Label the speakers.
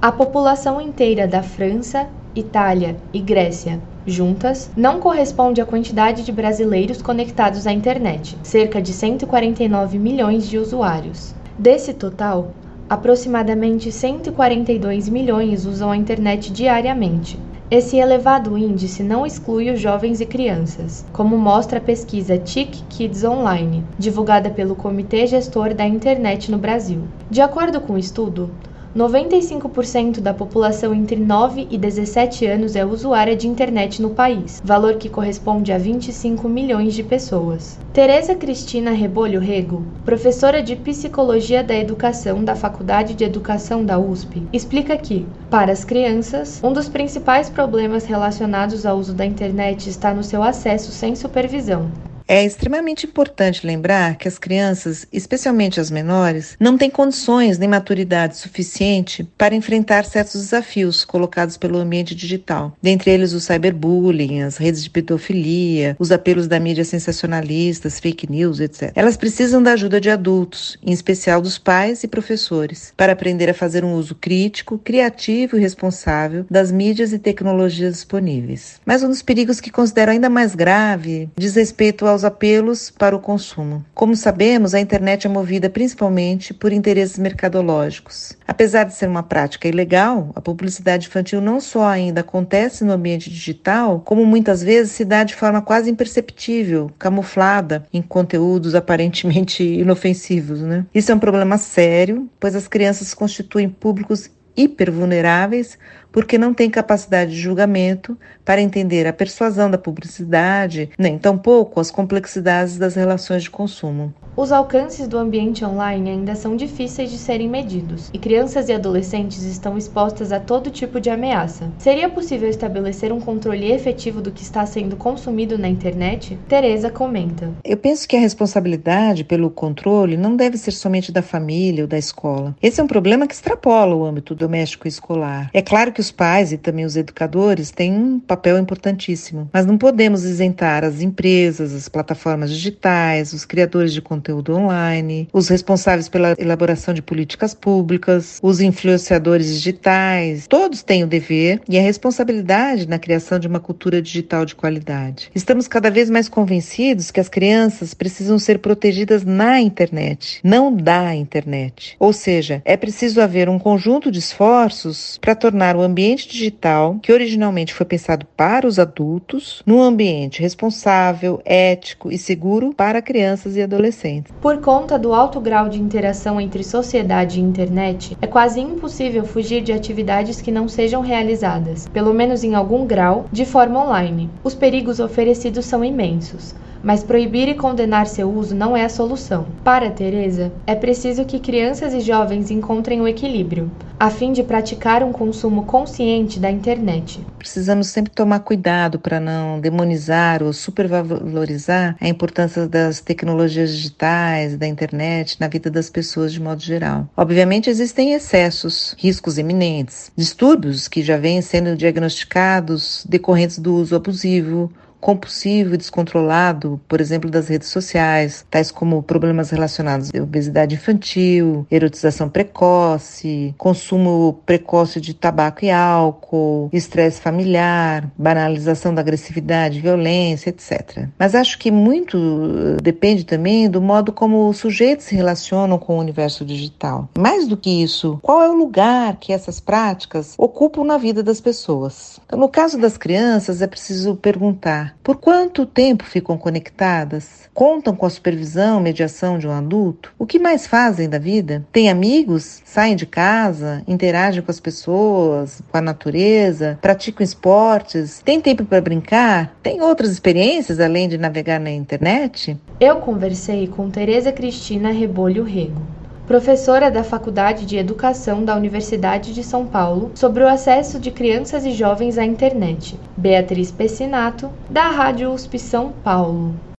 Speaker 1: A população inteira da França, Itália e Grécia juntas, não corresponde à quantidade de brasileiros conectados à internet, cerca de 149 milhões de usuários. Desse total, aproximadamente 142 milhões usam a internet diariamente. Esse elevado índice não exclui os jovens e crianças, como mostra a pesquisa TIC Kids Online, divulgada pelo Comitê Gestor da Internet no Brasil. De acordo com o estudo, 95% da população entre 9 e 17 anos é usuária de internet no país, valor que corresponde a 25 milhões de pessoas. Tereza Cristina Rebolho Rego, professora de Psicologia da Educação da Faculdade de Educação da USP, explica que, para as crianças, um dos principais problemas relacionados ao uso da internet está no seu acesso sem supervisão,
Speaker 2: é extremamente importante lembrar que as crianças, especialmente as menores, não têm condições nem maturidade suficiente para enfrentar certos desafios colocados pelo ambiente digital, dentre eles o cyberbullying, as redes de pedofilia, os apelos da mídia sensacionalistas, fake news, etc. Elas precisam da ajuda de adultos, em especial dos pais e professores, para aprender a fazer um uso crítico, criativo e responsável das mídias e tecnologias disponíveis. Mas um dos perigos que considero ainda mais grave diz respeito ao aos apelos para o consumo. Como sabemos, a internet é movida principalmente por interesses mercadológicos. Apesar de ser uma prática ilegal, a publicidade infantil não só ainda acontece no ambiente digital, como muitas vezes se dá de forma quase imperceptível, camuflada em conteúdos aparentemente inofensivos. Né? Isso é um problema sério, pois as crianças constituem públicos hipervulneráveis porque não têm capacidade de julgamento para entender a persuasão da publicidade, nem tampouco as complexidades das relações de consumo.
Speaker 1: Os alcances do ambiente online ainda são difíceis de serem medidos, e crianças e adolescentes estão expostas a todo tipo de ameaça. Seria possível estabelecer um controle efetivo do que está sendo consumido na internet? Teresa comenta.
Speaker 2: Eu penso que a responsabilidade pelo controle não deve ser somente da família ou da escola. Esse é um problema que extrapola o âmbito doméstico e escolar. É claro que os pais e também os educadores têm um papel importantíssimo, mas não podemos isentar as empresas, as plataformas digitais, os criadores de conteúdo online, os responsáveis pela elaboração de políticas públicas, os influenciadores digitais, todos têm o dever e a responsabilidade na criação de uma cultura digital de qualidade. Estamos cada vez mais convencidos que as crianças precisam ser protegidas na internet, não da internet. Ou seja, é preciso haver um conjunto de esforços para tornar o ambiente digital, que originalmente foi pensado para os adultos, num ambiente responsável, ético e seguro para crianças e adolescentes.
Speaker 1: Por conta do alto grau de interação entre sociedade e internet, é quase impossível fugir de atividades que não sejam realizadas, pelo menos em algum grau, de forma online. Os perigos oferecidos são imensos mas proibir e condenar seu uso não é a solução. Para Teresa, é preciso que crianças e jovens encontrem o equilíbrio, a fim de praticar um consumo consciente da internet.
Speaker 2: Precisamos sempre tomar cuidado para não demonizar ou supervalorizar a importância das tecnologias digitais, da internet na vida das pessoas de modo geral. Obviamente existem excessos, riscos eminentes, distúrbios que já vêm sendo diagnosticados decorrentes do uso abusivo compulsivo e descontrolado, por exemplo, das redes sociais, tais como problemas relacionados à obesidade infantil, erotização precoce, consumo precoce de tabaco e álcool, estresse familiar, banalização da agressividade, violência, etc. Mas acho que muito eh, depende também do modo como os sujeitos se relacionam com o universo digital. Mais do que isso, qual é o lugar que essas práticas ocupam na vida das pessoas? Então, no caso das crianças, é preciso perguntar por quanto tempo ficam conectadas? Contam com a supervisão, mediação de um adulto? O que mais fazem da vida? Têm amigos? Saem de casa? Interagem com as pessoas, com a natureza? Praticam esportes? Tem tempo para brincar? Tem outras experiências além de navegar na internet?
Speaker 1: Eu conversei com Tereza Cristina Rebolho Rego professora da Faculdade de Educação da Universidade de São Paulo, sobre o acesso de crianças e jovens à internet. Beatriz Pessinato, da Rádio USP São Paulo.